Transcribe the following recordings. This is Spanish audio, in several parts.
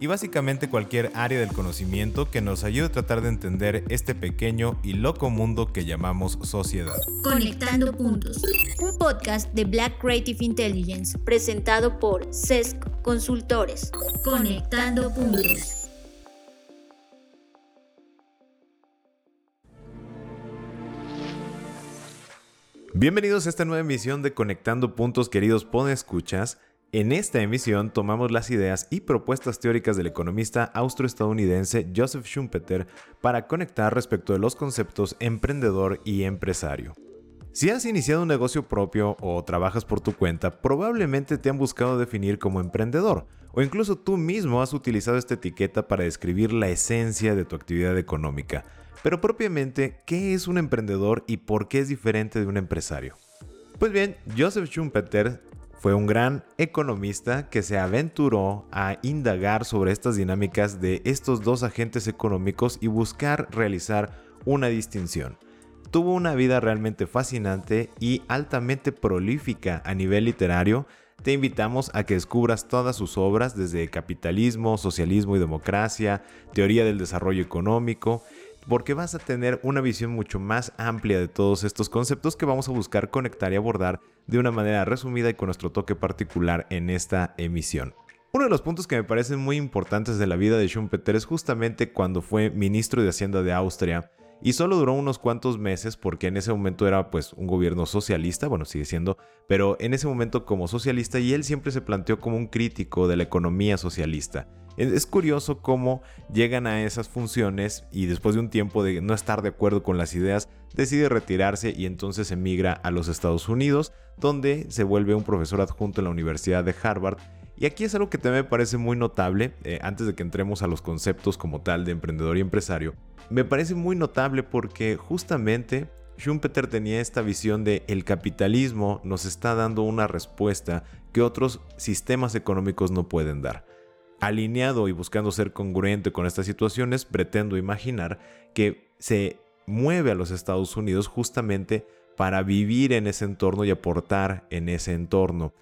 y básicamente cualquier área del conocimiento que nos ayude a tratar de entender este pequeño y loco mundo que llamamos sociedad. Conectando Puntos, un podcast de Black Creative Intelligence presentado por CESC Consultores. Conectando Puntos. Bienvenidos a esta nueva emisión de Conectando Puntos, queridos escuchas. En esta emisión tomamos las ideas y propuestas teóricas del economista austroestadounidense Joseph Schumpeter para conectar respecto de los conceptos emprendedor y empresario. Si has iniciado un negocio propio o trabajas por tu cuenta, probablemente te han buscado definir como emprendedor, o incluso tú mismo has utilizado esta etiqueta para describir la esencia de tu actividad económica. Pero propiamente, ¿qué es un emprendedor y por qué es diferente de un empresario? Pues bien, Joseph Schumpeter fue un gran economista que se aventuró a indagar sobre estas dinámicas de estos dos agentes económicos y buscar realizar una distinción. Tuvo una vida realmente fascinante y altamente prolífica a nivel literario. Te invitamos a que descubras todas sus obras desde Capitalismo, Socialismo y Democracia, Teoría del Desarrollo Económico, porque vas a tener una visión mucho más amplia de todos estos conceptos que vamos a buscar conectar y abordar de una manera resumida y con nuestro toque particular en esta emisión. Uno de los puntos que me parecen muy importantes de la vida de Schumpeter es justamente cuando fue ministro de Hacienda de Austria y solo duró unos cuantos meses porque en ese momento era pues un gobierno socialista, bueno sigue siendo, pero en ese momento como socialista y él siempre se planteó como un crítico de la economía socialista. Es curioso cómo llegan a esas funciones y después de un tiempo de no estar de acuerdo con las ideas, decide retirarse y entonces emigra a los Estados Unidos, donde se vuelve un profesor adjunto en la Universidad de Harvard. Y aquí es algo que también me parece muy notable, eh, antes de que entremos a los conceptos como tal de emprendedor y empresario, me parece muy notable porque justamente Schumpeter tenía esta visión de el capitalismo nos está dando una respuesta que otros sistemas económicos no pueden dar. Alineado y buscando ser congruente con estas situaciones, pretendo imaginar que se mueve a los Estados Unidos justamente para vivir en ese entorno y aportar en ese entorno.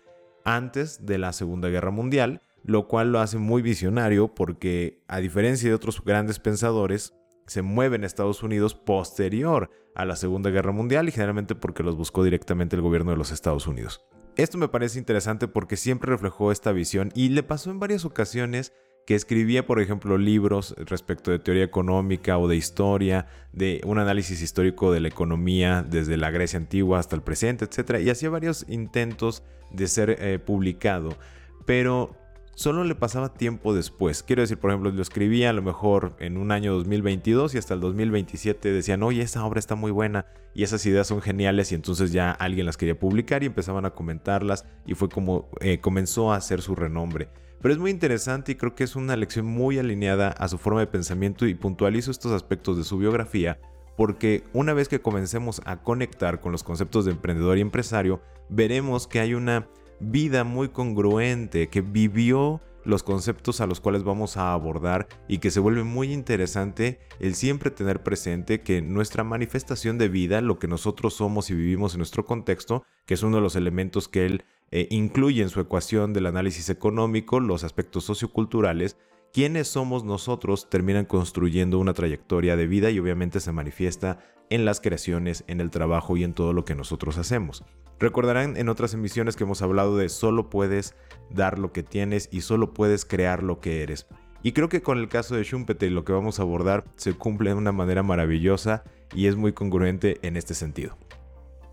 Antes de la Segunda Guerra Mundial, lo cual lo hace muy visionario porque a diferencia de otros grandes pensadores, se mueve en Estados Unidos posterior a la Segunda Guerra Mundial y generalmente porque los buscó directamente el gobierno de los Estados Unidos. Esto me parece interesante porque siempre reflejó esta visión y le pasó en varias ocasiones que escribía, por ejemplo, libros respecto de teoría económica o de historia, de un análisis histórico de la economía desde la Grecia antigua hasta el presente, etc. Y hacía varios intentos de ser eh, publicado, pero solo le pasaba tiempo después. Quiero decir, por ejemplo, lo escribía a lo mejor en un año 2022 y hasta el 2027 decían, oye, esa obra está muy buena y esas ideas son geniales y entonces ya alguien las quería publicar y empezaban a comentarlas y fue como eh, comenzó a hacer su renombre. Pero es muy interesante y creo que es una lección muy alineada a su forma de pensamiento y puntualizo estos aspectos de su biografía porque una vez que comencemos a conectar con los conceptos de emprendedor y empresario, veremos que hay una vida muy congruente, que vivió los conceptos a los cuales vamos a abordar y que se vuelve muy interesante el siempre tener presente que nuestra manifestación de vida, lo que nosotros somos y vivimos en nuestro contexto, que es uno de los elementos que él eh, incluye en su ecuación del análisis económico, los aspectos socioculturales, quienes somos nosotros terminan construyendo una trayectoria de vida y obviamente se manifiesta en las creaciones, en el trabajo y en todo lo que nosotros hacemos. Recordarán en otras emisiones que hemos hablado de solo puedes dar lo que tienes y solo puedes crear lo que eres. Y creo que con el caso de Schumpeter y lo que vamos a abordar se cumple de una manera maravillosa y es muy congruente en este sentido.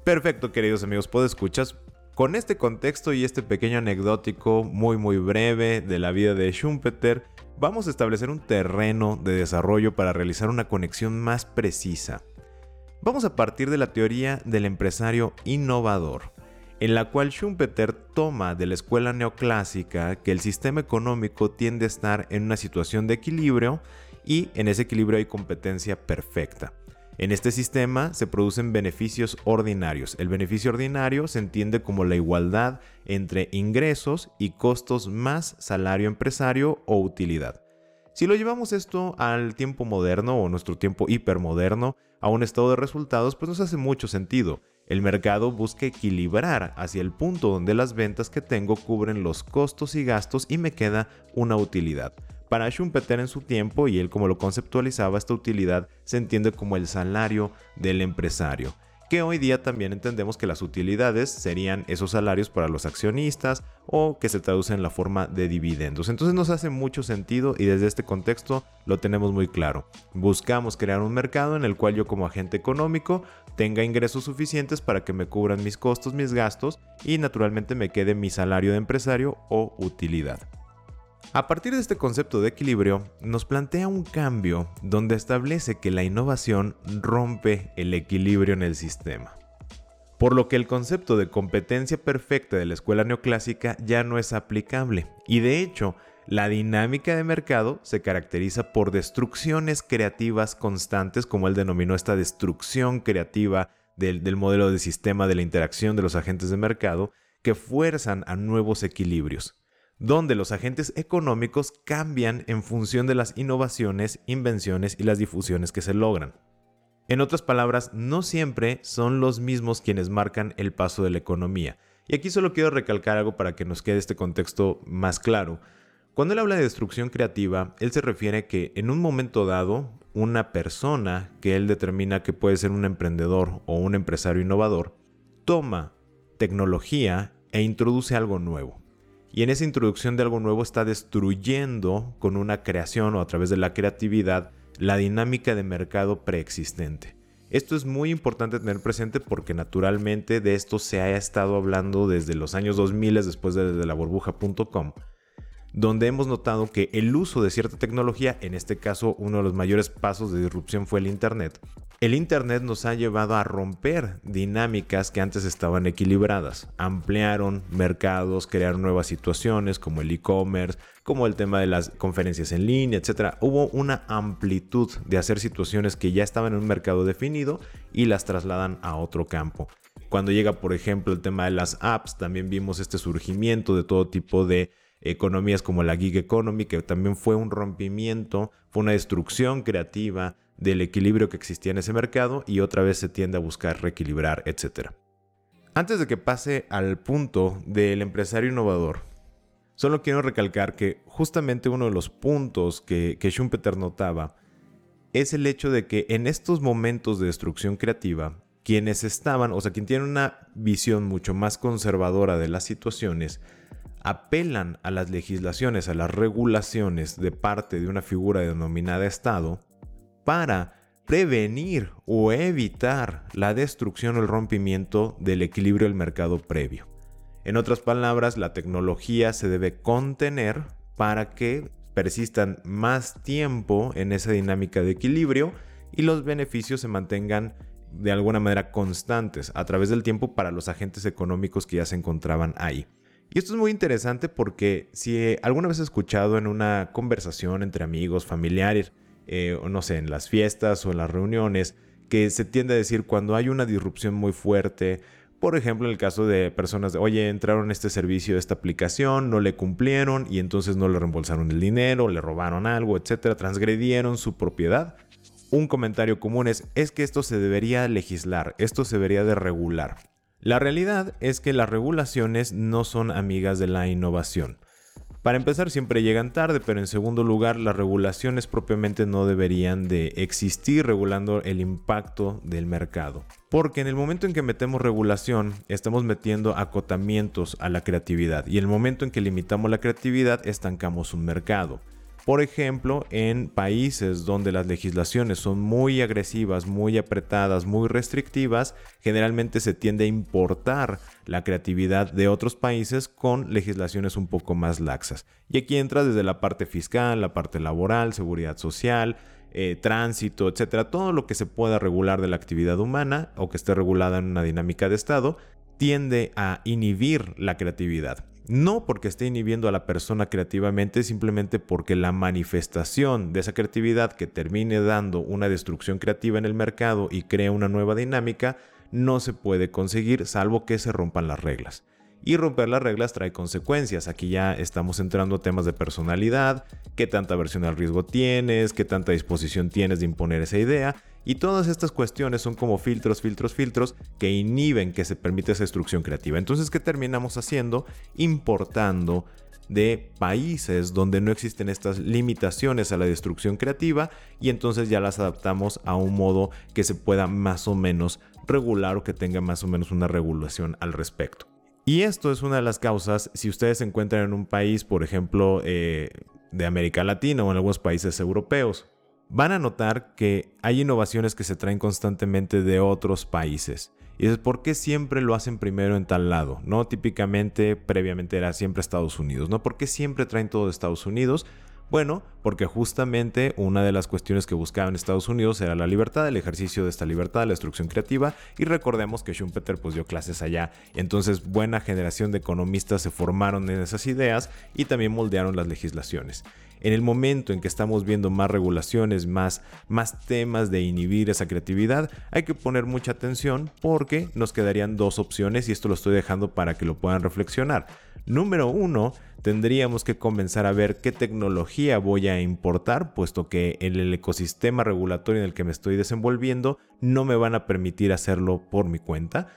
Perfecto, queridos amigos, ¿puedo escuchas? Con este contexto y este pequeño anecdótico muy muy breve de la vida de Schumpeter, vamos a establecer un terreno de desarrollo para realizar una conexión más precisa. Vamos a partir de la teoría del empresario innovador, en la cual Schumpeter toma de la escuela neoclásica que el sistema económico tiende a estar en una situación de equilibrio y en ese equilibrio hay competencia perfecta. En este sistema se producen beneficios ordinarios. El beneficio ordinario se entiende como la igualdad entre ingresos y costos más salario empresario o utilidad. Si lo llevamos esto al tiempo moderno o nuestro tiempo hipermoderno, a un estado de resultados, pues nos hace mucho sentido. El mercado busca equilibrar hacia el punto donde las ventas que tengo cubren los costos y gastos y me queda una utilidad. Para Schumpeter en su tiempo, y él como lo conceptualizaba, esta utilidad se entiende como el salario del empresario que hoy día también entendemos que las utilidades serían esos salarios para los accionistas o que se traducen en la forma de dividendos. Entonces nos hace mucho sentido y desde este contexto lo tenemos muy claro. Buscamos crear un mercado en el cual yo como agente económico tenga ingresos suficientes para que me cubran mis costos, mis gastos y naturalmente me quede mi salario de empresario o utilidad. A partir de este concepto de equilibrio, nos plantea un cambio donde establece que la innovación rompe el equilibrio en el sistema. Por lo que el concepto de competencia perfecta de la escuela neoclásica ya no es aplicable, y de hecho, la dinámica de mercado se caracteriza por destrucciones creativas constantes, como él denominó esta destrucción creativa del, del modelo de sistema de la interacción de los agentes de mercado, que fuerzan a nuevos equilibrios donde los agentes económicos cambian en función de las innovaciones, invenciones y las difusiones que se logran. En otras palabras, no siempre son los mismos quienes marcan el paso de la economía. Y aquí solo quiero recalcar algo para que nos quede este contexto más claro. Cuando él habla de destrucción creativa, él se refiere que en un momento dado, una persona que él determina que puede ser un emprendedor o un empresario innovador, toma tecnología e introduce algo nuevo y en esa introducción de algo nuevo está destruyendo con una creación o a través de la creatividad la dinámica de mercado preexistente. Esto es muy importante tener presente porque naturalmente de esto se ha estado hablando desde los años 2000 después de, la burbuja.com donde hemos notado que el uso de cierta tecnología, en este caso uno de los mayores pasos de disrupción fue el Internet, el Internet nos ha llevado a romper dinámicas que antes estaban equilibradas. Ampliaron mercados, crearon nuevas situaciones como el e-commerce, como el tema de las conferencias en línea, etc. Hubo una amplitud de hacer situaciones que ya estaban en un mercado definido y las trasladan a otro campo. Cuando llega, por ejemplo, el tema de las apps, también vimos este surgimiento de todo tipo de economías como la gig economy, que también fue un rompimiento, fue una destrucción creativa del equilibrio que existía en ese mercado y otra vez se tiende a buscar reequilibrar, etc. Antes de que pase al punto del empresario innovador, solo quiero recalcar que justamente uno de los puntos que, que Schumpeter notaba es el hecho de que en estos momentos de destrucción creativa, quienes estaban, o sea, quien tiene una visión mucho más conservadora de las situaciones, apelan a las legislaciones, a las regulaciones de parte de una figura denominada Estado para prevenir o evitar la destrucción o el rompimiento del equilibrio del mercado previo. En otras palabras, la tecnología se debe contener para que persistan más tiempo en esa dinámica de equilibrio y los beneficios se mantengan de alguna manera constantes a través del tiempo para los agentes económicos que ya se encontraban ahí. Y esto es muy interesante porque si alguna vez he escuchado en una conversación entre amigos, familiares, eh, no sé, en las fiestas o en las reuniones, que se tiende a decir cuando hay una disrupción muy fuerte, por ejemplo, en el caso de personas de, oye, entraron a este servicio, esta aplicación, no le cumplieron y entonces no le reembolsaron el dinero, le robaron algo, etcétera, transgredieron su propiedad. Un comentario común es, es que esto se debería legislar, esto se debería de regular. La realidad es que las regulaciones no son amigas de la innovación. Para empezar, siempre llegan tarde, pero en segundo lugar, las regulaciones propiamente no deberían de existir regulando el impacto del mercado. Porque en el momento en que metemos regulación, estamos metiendo acotamientos a la creatividad. Y en el momento en que limitamos la creatividad, estancamos un mercado. Por ejemplo, en países donde las legislaciones son muy agresivas, muy apretadas, muy restrictivas, generalmente se tiende a importar la creatividad de otros países con legislaciones un poco más laxas. Y aquí entra desde la parte fiscal, la parte laboral, seguridad social, eh, tránsito, etcétera, todo lo que se pueda regular de la actividad humana o que esté regulada en una dinámica de Estado tiende a inhibir la creatividad. No porque esté inhibiendo a la persona creativamente, simplemente porque la manifestación de esa creatividad que termine dando una destrucción creativa en el mercado y crea una nueva dinámica, no se puede conseguir salvo que se rompan las reglas. Y romper las reglas trae consecuencias. Aquí ya estamos entrando a temas de personalidad, qué tanta aversión al riesgo tienes, qué tanta disposición tienes de imponer esa idea. Y todas estas cuestiones son como filtros, filtros, filtros que inhiben que se permita esa destrucción creativa. Entonces, ¿qué terminamos haciendo? Importando de países donde no existen estas limitaciones a la destrucción creativa y entonces ya las adaptamos a un modo que se pueda más o menos regular o que tenga más o menos una regulación al respecto. Y esto es una de las causas, si ustedes se encuentran en un país, por ejemplo, eh, de América Latina o en algunos países europeos, van a notar que hay innovaciones que se traen constantemente de otros países. Y es por qué siempre lo hacen primero en tal lado, ¿no? Típicamente, previamente era siempre Estados Unidos, ¿no? ¿Por qué siempre traen todo de Estados Unidos? Bueno, porque justamente una de las cuestiones que buscaban Estados Unidos era la libertad, el ejercicio de esta libertad, la destrucción creativa, y recordemos que Schumpeter pues dio clases allá, entonces buena generación de economistas se formaron en esas ideas y también moldearon las legislaciones. En el momento en que estamos viendo más regulaciones, más, más temas de inhibir esa creatividad, hay que poner mucha atención porque nos quedarían dos opciones y esto lo estoy dejando para que lo puedan reflexionar. Número uno, tendríamos que comenzar a ver qué tecnología voy a importar, puesto que en el ecosistema regulatorio en el que me estoy desenvolviendo no me van a permitir hacerlo por mi cuenta.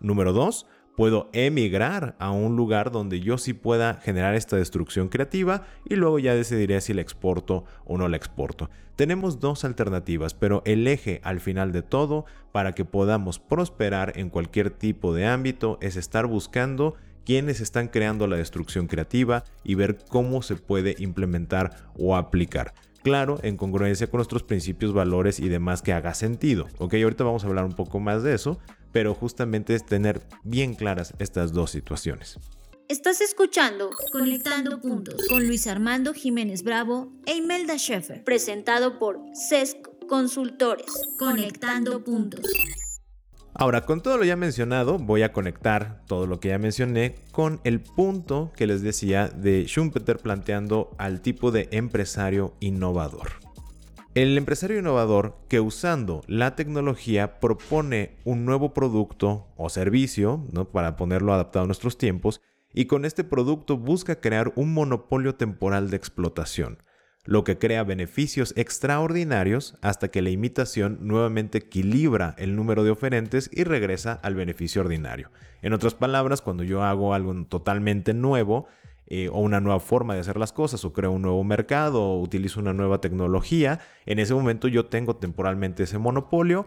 Número dos, puedo emigrar a un lugar donde yo sí pueda generar esta destrucción creativa y luego ya decidiré si la exporto o no la exporto. Tenemos dos alternativas, pero el eje al final de todo para que podamos prosperar en cualquier tipo de ámbito es estar buscando quiénes están creando la destrucción creativa y ver cómo se puede implementar o aplicar. Claro, en congruencia con nuestros principios, valores y demás que haga sentido. Ok, ahorita vamos a hablar un poco más de eso, pero justamente es tener bien claras estas dos situaciones. Estás escuchando Conectando Puntos con Luis Armando Jiménez Bravo e Imelda Schaeffer, presentado por CESC Consultores. Conectando Puntos. Ahora, con todo lo ya mencionado, voy a conectar todo lo que ya mencioné con el punto que les decía de Schumpeter planteando al tipo de empresario innovador. El empresario innovador que usando la tecnología propone un nuevo producto o servicio, ¿no? para ponerlo adaptado a nuestros tiempos, y con este producto busca crear un monopolio temporal de explotación lo que crea beneficios extraordinarios hasta que la imitación nuevamente equilibra el número de oferentes y regresa al beneficio ordinario. En otras palabras, cuando yo hago algo totalmente nuevo, eh, o una nueva forma de hacer las cosas, o creo un nuevo mercado, o utilizo una nueva tecnología, en ese momento yo tengo temporalmente ese monopolio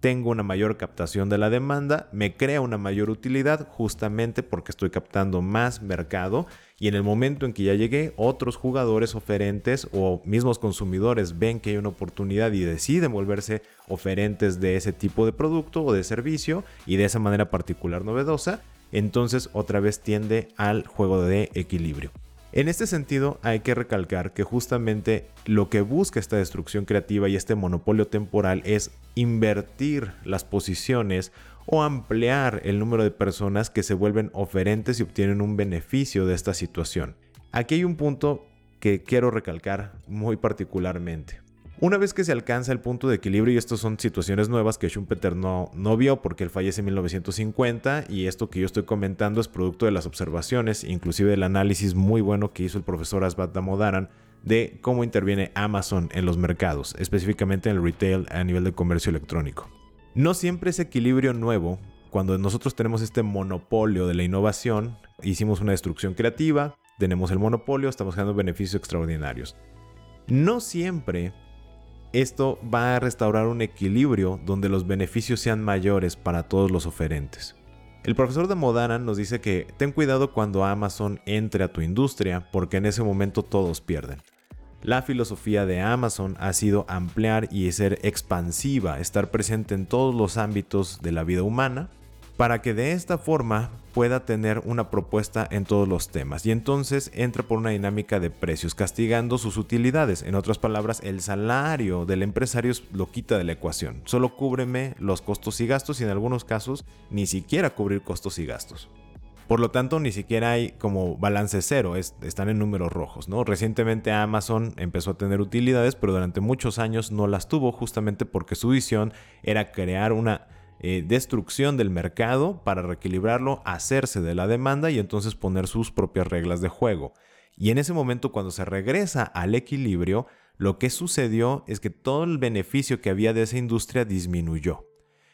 tengo una mayor captación de la demanda, me crea una mayor utilidad justamente porque estoy captando más mercado y en el momento en que ya llegué, otros jugadores oferentes o mismos consumidores ven que hay una oportunidad y deciden volverse oferentes de ese tipo de producto o de servicio y de esa manera particular novedosa, entonces otra vez tiende al juego de equilibrio. En este sentido, hay que recalcar que justamente lo que busca esta destrucción creativa y este monopolio temporal es invertir las posiciones o ampliar el número de personas que se vuelven oferentes y obtienen un beneficio de esta situación. Aquí hay un punto que quiero recalcar muy particularmente. Una vez que se alcanza el punto de equilibrio, y estas son situaciones nuevas que Schumpeter no, no vio porque él fallece en 1950, y esto que yo estoy comentando es producto de las observaciones, inclusive del análisis muy bueno que hizo el profesor Asbat Damodaran de cómo interviene Amazon en los mercados, específicamente en el retail a nivel de comercio electrónico. No siempre ese equilibrio nuevo, cuando nosotros tenemos este monopolio de la innovación, hicimos una destrucción creativa, tenemos el monopolio, estamos generando beneficios extraordinarios. No siempre esto va a restaurar un equilibrio donde los beneficios sean mayores para todos los oferentes. El profesor de Modana nos dice que ten cuidado cuando Amazon entre a tu industria porque en ese momento todos pierden. La filosofía de Amazon ha sido ampliar y ser expansiva, estar presente en todos los ámbitos de la vida humana, para que de esta forma pueda tener una propuesta en todos los temas y entonces entra por una dinámica de precios castigando sus utilidades. En otras palabras, el salario del empresario lo quita de la ecuación. Solo cúbreme los costos y gastos y en algunos casos ni siquiera cubrir costos y gastos. Por lo tanto, ni siquiera hay como balance cero, están en números rojos, ¿no? Recientemente Amazon empezó a tener utilidades, pero durante muchos años no las tuvo justamente porque su visión era crear una eh, destrucción del mercado para reequilibrarlo, hacerse de la demanda y entonces poner sus propias reglas de juego. Y en ese momento cuando se regresa al equilibrio, lo que sucedió es que todo el beneficio que había de esa industria disminuyó.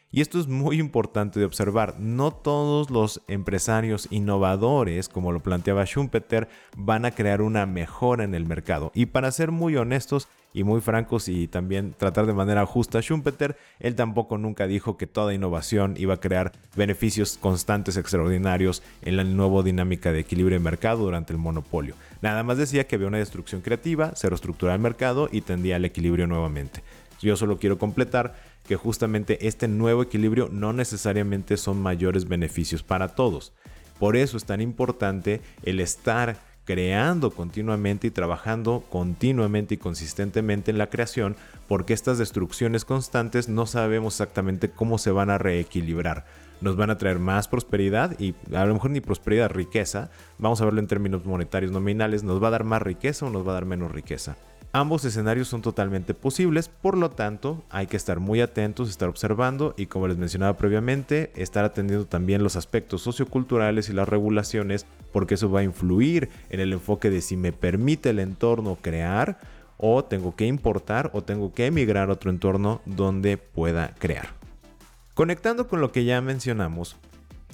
Y esto es muy importante de observar. No todos los empresarios innovadores, como lo planteaba Schumpeter, van a crear una mejora en el mercado. Y para ser muy honestos y muy francos y también tratar de manera justa a Schumpeter, él tampoco nunca dijo que toda innovación iba a crear beneficios constantes extraordinarios en la nueva dinámica de equilibrio de mercado durante el monopolio. Nada más decía que había una destrucción creativa, se reestructuraba el mercado y tendía al equilibrio nuevamente. Yo solo quiero completar que justamente este nuevo equilibrio no necesariamente son mayores beneficios para todos. Por eso es tan importante el estar creando continuamente y trabajando continuamente y consistentemente en la creación, porque estas destrucciones constantes no sabemos exactamente cómo se van a reequilibrar. Nos van a traer más prosperidad y a lo mejor ni prosperidad, riqueza. Vamos a verlo en términos monetarios nominales. ¿Nos va a dar más riqueza o nos va a dar menos riqueza? Ambos escenarios son totalmente posibles, por lo tanto hay que estar muy atentos, estar observando y como les mencionaba previamente, estar atendiendo también los aspectos socioculturales y las regulaciones, porque eso va a influir en el enfoque de si me permite el entorno crear o tengo que importar o tengo que emigrar a otro entorno donde pueda crear. Conectando con lo que ya mencionamos,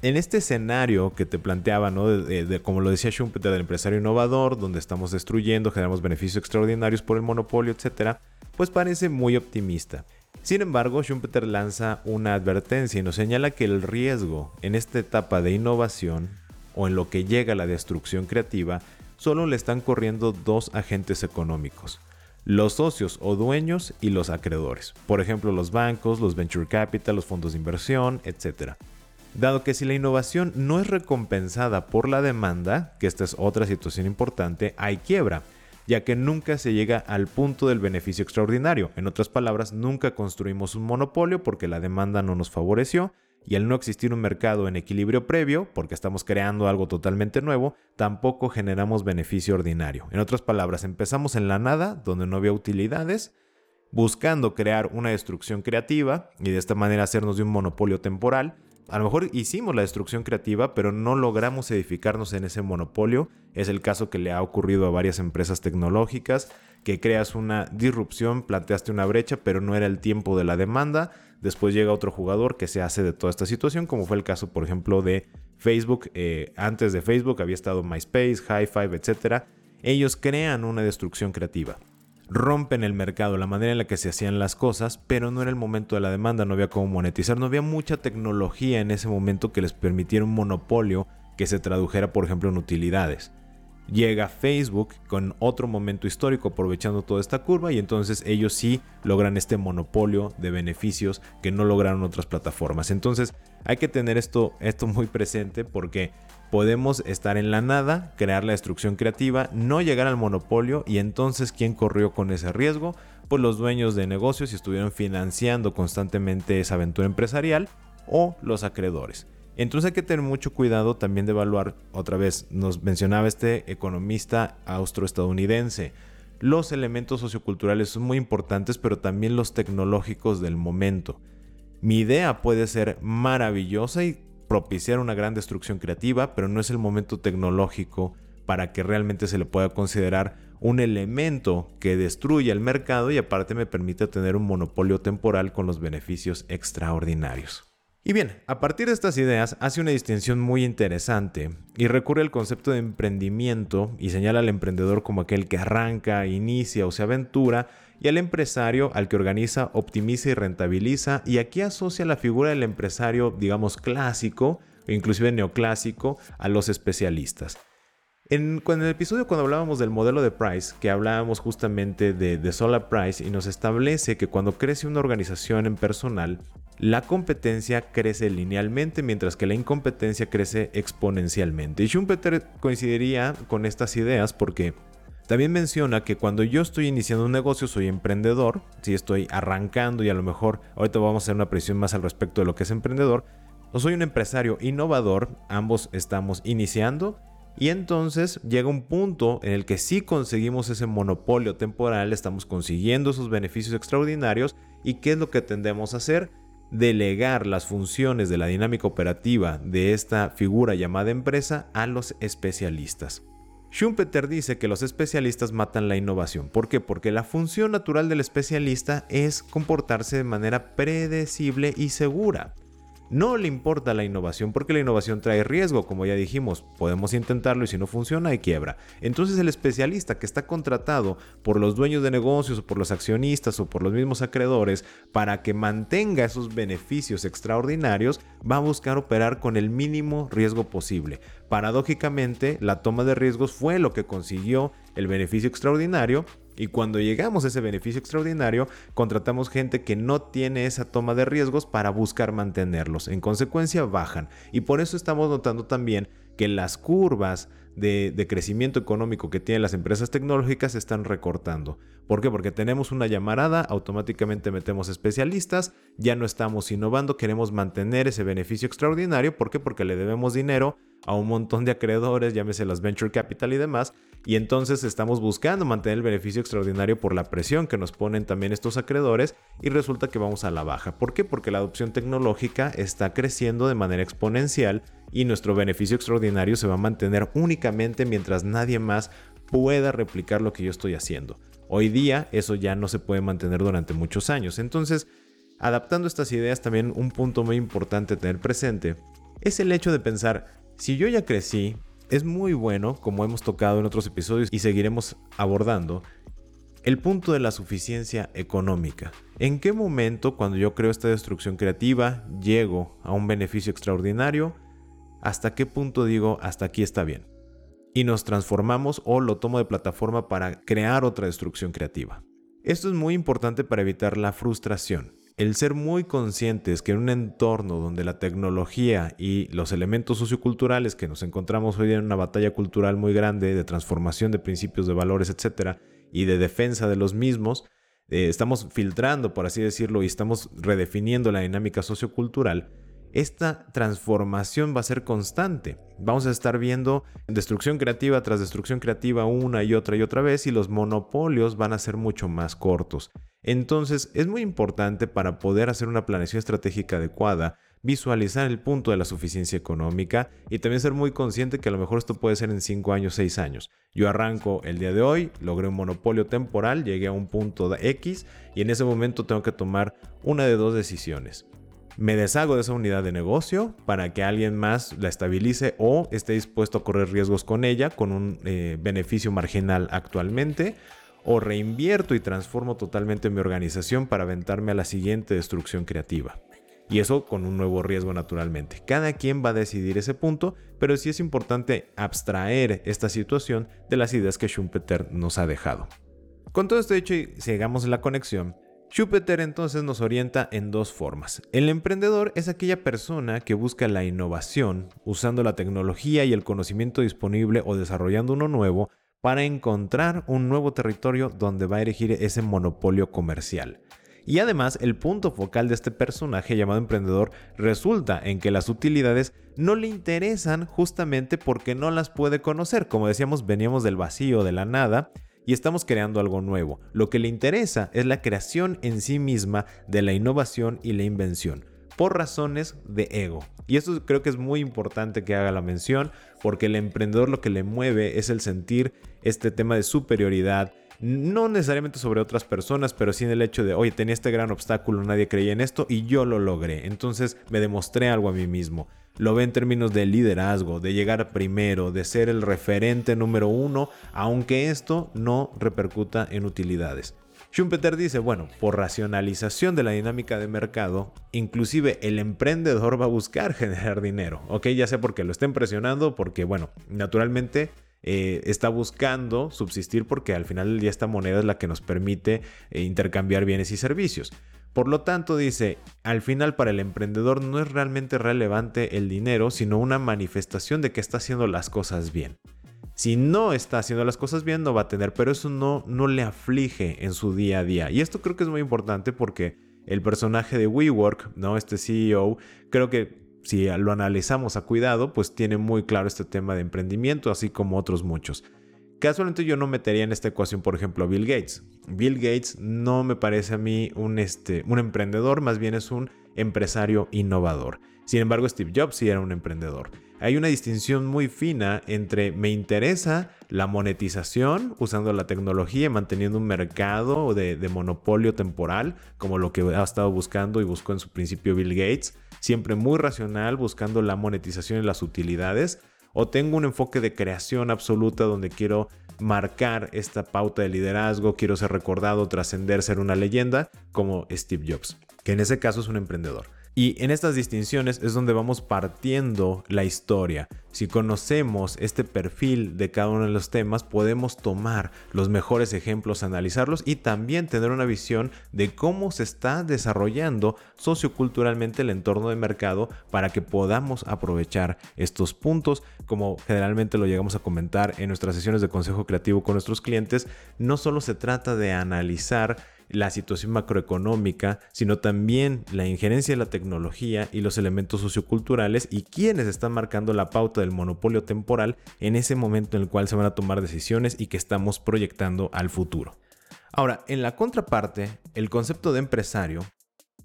en este escenario que te planteaba, ¿no? De, como lo decía Schumpeter, del empresario innovador, donde estamos destruyendo, generamos beneficios extraordinarios por el monopolio, etc., pues parece muy optimista. Sin embargo, Schumpeter lanza una advertencia y nos señala que el riesgo en esta etapa de innovación o en lo que llega a la destrucción creativa solo le están corriendo dos agentes económicos, los socios o dueños y los acreedores, por ejemplo los bancos, los venture capital, los fondos de inversión, etc dado que si la innovación no es recompensada por la demanda, que esta es otra situación importante, hay quiebra, ya que nunca se llega al punto del beneficio extraordinario. En otras palabras, nunca construimos un monopolio porque la demanda no nos favoreció, y al no existir un mercado en equilibrio previo, porque estamos creando algo totalmente nuevo, tampoco generamos beneficio ordinario. En otras palabras, empezamos en la nada, donde no había utilidades, buscando crear una destrucción creativa y de esta manera hacernos de un monopolio temporal, a lo mejor hicimos la destrucción creativa, pero no logramos edificarnos en ese monopolio. Es el caso que le ha ocurrido a varias empresas tecnológicas, que creas una disrupción, planteaste una brecha, pero no era el tiempo de la demanda. Después llega otro jugador que se hace de toda esta situación, como fue el caso, por ejemplo, de Facebook. Eh, antes de Facebook había estado MySpace, High Five, etc. Ellos crean una destrucción creativa rompen el mercado, la manera en la que se hacían las cosas, pero no era el momento de la demanda, no había cómo monetizar, no había mucha tecnología en ese momento que les permitiera un monopolio que se tradujera, por ejemplo, en utilidades. Llega Facebook con otro momento histórico aprovechando toda esta curva y entonces ellos sí logran este monopolio de beneficios que no lograron otras plataformas. Entonces hay que tener esto, esto muy presente porque podemos estar en la nada, crear la destrucción creativa, no llegar al monopolio y entonces ¿quién corrió con ese riesgo? Pues los dueños de negocios y estuvieron financiando constantemente esa aventura empresarial o los acreedores. Entonces hay que tener mucho cuidado también de evaluar, otra vez nos mencionaba este economista austroestadounidense, los elementos socioculturales son muy importantes, pero también los tecnológicos del momento. Mi idea puede ser maravillosa y propiciar una gran destrucción creativa, pero no es el momento tecnológico para que realmente se le pueda considerar un elemento que destruya el mercado y aparte me permite tener un monopolio temporal con los beneficios extraordinarios. Y bien, a partir de estas ideas hace una distinción muy interesante y recurre al concepto de emprendimiento y señala al emprendedor como aquel que arranca, inicia o se aventura y al empresario al que organiza, optimiza y rentabiliza. Y aquí asocia la figura del empresario, digamos, clásico, e inclusive neoclásico, a los especialistas. En, el episodio cuando hablábamos del modelo de Price, que hablábamos justamente de, de Solar Price y nos establece que cuando crece una organización en personal, la competencia crece linealmente mientras que la incompetencia crece exponencialmente. Y Schumpeter coincidiría con estas ideas porque también menciona que cuando yo estoy iniciando un negocio soy emprendedor, si estoy arrancando y a lo mejor ahorita vamos a hacer una presión más al respecto de lo que es emprendedor, o soy un empresario innovador, ambos estamos iniciando y entonces llega un punto en el que si conseguimos ese monopolio temporal, estamos consiguiendo esos beneficios extraordinarios y ¿qué es lo que tendemos a hacer? Delegar las funciones de la dinámica operativa de esta figura llamada empresa a los especialistas. Schumpeter dice que los especialistas matan la innovación. ¿Por qué? Porque la función natural del especialista es comportarse de manera predecible y segura. No le importa la innovación porque la innovación trae riesgo, como ya dijimos, podemos intentarlo y si no funciona hay quiebra. Entonces el especialista que está contratado por los dueños de negocios o por los accionistas o por los mismos acreedores para que mantenga esos beneficios extraordinarios va a buscar operar con el mínimo riesgo posible. Paradójicamente, la toma de riesgos fue lo que consiguió el beneficio extraordinario y cuando llegamos a ese beneficio extraordinario, contratamos gente que no tiene esa toma de riesgos para buscar mantenerlos. En consecuencia, bajan. Y por eso estamos notando también que las curvas de, crecimiento económico que tienen las empresas tecnológicas se están recortando. ¿Por qué? Porque tenemos una llamarada, automáticamente metemos especialistas, ya no estamos innovando, queremos mantener ese beneficio extraordinario. ¿Por qué? Porque le debemos dinero a un montón de acreedores, llámese las venture capital y demás, y entonces estamos buscando mantener el beneficio extraordinario por la presión que nos ponen también estos acreedores y resulta que vamos a la baja. ¿Por qué? Porque la adopción tecnológica está creciendo de manera exponencial y nuestro beneficio extraordinario se va a mantener únicamente mientras nadie más pueda replicar lo que yo estoy haciendo. Hoy día eso ya no se puede mantener durante muchos años. Entonces, adaptando estas ideas también un punto muy importante a tener presente es el hecho de pensar, si yo ya crecí, es muy bueno, como hemos tocado en otros episodios y seguiremos abordando, el punto de la suficiencia económica. ¿En qué momento, cuando yo creo esta destrucción creativa, llego a un beneficio extraordinario? ¿Hasta qué punto digo, hasta aquí está bien? Y nos transformamos o lo tomo de plataforma para crear otra destrucción creativa. Esto es muy importante para evitar la frustración el ser muy conscientes que en un entorno donde la tecnología y los elementos socioculturales que nos encontramos hoy en una batalla cultural muy grande de transformación de principios de valores, etcétera, y de defensa de los mismos, eh, estamos filtrando, por así decirlo, y estamos redefiniendo la dinámica sociocultural, esta transformación va a ser constante. Vamos a estar viendo destrucción creativa tras destrucción creativa una y otra y otra vez y los monopolios van a ser mucho más cortos. Entonces es muy importante para poder hacer una planeación estratégica adecuada, visualizar el punto de la suficiencia económica y también ser muy consciente que a lo mejor esto puede ser en 5 años, 6 años. Yo arranco el día de hoy, logré un monopolio temporal, llegué a un punto de X y en ese momento tengo que tomar una de dos decisiones. Me deshago de esa unidad de negocio para que alguien más la estabilice o esté dispuesto a correr riesgos con ella con un eh, beneficio marginal actualmente o reinvierto y transformo totalmente mi organización para aventarme a la siguiente destrucción creativa. Y eso con un nuevo riesgo naturalmente. Cada quien va a decidir ese punto, pero sí es importante abstraer esta situación de las ideas que Schumpeter nos ha dejado. Con todo esto hecho y sigamos la conexión, Schumpeter entonces nos orienta en dos formas. El emprendedor es aquella persona que busca la innovación usando la tecnología y el conocimiento disponible o desarrollando uno nuevo para encontrar un nuevo territorio donde va a erigir ese monopolio comercial. Y además, el punto focal de este personaje llamado emprendedor resulta en que las utilidades no le interesan justamente porque no las puede conocer. Como decíamos, veníamos del vacío, de la nada, y estamos creando algo nuevo. Lo que le interesa es la creación en sí misma de la innovación y la invención por razones de ego. Y esto creo que es muy importante que haga la mención porque el emprendedor lo que le mueve es el sentir este tema de superioridad, no necesariamente sobre otras personas, pero sí en el hecho de, oye, tenía este gran obstáculo, nadie creía en esto y yo lo logré. Entonces me demostré algo a mí mismo. Lo ve en términos de liderazgo, de llegar primero, de ser el referente número uno, aunque esto no repercuta en utilidades. Schumpeter dice, bueno, por racionalización de la dinámica de mercado, inclusive el emprendedor va a buscar generar dinero, ¿ok? Ya sea porque lo estén presionando, porque, bueno, naturalmente eh, está buscando subsistir porque al final del día esta moneda es la que nos permite eh, intercambiar bienes y servicios. Por lo tanto, dice, al final para el emprendedor no es realmente relevante el dinero, sino una manifestación de que está haciendo las cosas bien. Si no está haciendo las cosas bien, no va a tener, pero eso no, no le aflige en su día a día. Y esto creo que es muy importante porque el personaje de WeWork, ¿no? Este CEO, creo que si lo analizamos a cuidado, pues tiene muy claro este tema de emprendimiento, así como otros muchos. Casualmente yo no metería en esta ecuación, por ejemplo, a Bill Gates. Bill Gates no me parece a mí un, este, un emprendedor, más bien es un empresario innovador. Sin embargo, Steve Jobs sí era un emprendedor. Hay una distinción muy fina entre me interesa la monetización usando la tecnología y manteniendo un mercado de, de monopolio temporal, como lo que ha estado buscando y buscó en su principio Bill Gates, siempre muy racional, buscando la monetización y las utilidades o tengo un enfoque de creación absoluta donde quiero marcar esta pauta de liderazgo, quiero ser recordado, trascender, ser una leyenda, como Steve Jobs, que en ese caso es un emprendedor. Y en estas distinciones es donde vamos partiendo la historia. Si conocemos este perfil de cada uno de los temas, podemos tomar los mejores ejemplos, analizarlos y también tener una visión de cómo se está desarrollando socioculturalmente el entorno de mercado para que podamos aprovechar estos puntos. Como generalmente lo llegamos a comentar en nuestras sesiones de consejo creativo con nuestros clientes, no solo se trata de analizar la situación macroeconómica, sino también la injerencia de la tecnología y los elementos socioculturales y quienes están marcando la pauta del monopolio temporal en ese momento en el cual se van a tomar decisiones y que estamos proyectando al futuro. Ahora, en la contraparte, el concepto de empresario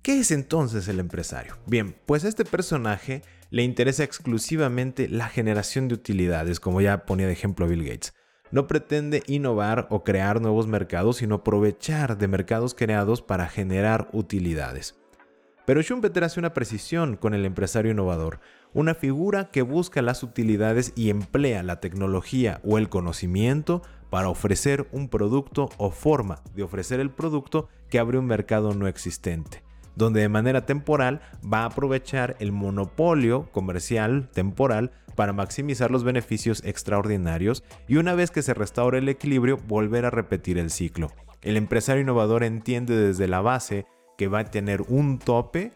¿Qué es entonces el empresario? Bien, pues a este personaje le interesa exclusivamente la generación de utilidades, como ya ponía de ejemplo Bill Gates no pretende innovar o crear nuevos mercados, sino aprovechar de mercados creados para generar utilidades. Pero Schumpeter hace una precisión con el empresario innovador, una figura que busca las utilidades y emplea la tecnología o el conocimiento para ofrecer un producto o forma de ofrecer el producto que abre un mercado no existente donde de manera temporal va a aprovechar el monopolio comercial temporal para maximizar los beneficios extraordinarios y una vez que se restaure el equilibrio volver a repetir el ciclo. El empresario innovador entiende desde la base que va a tener un tope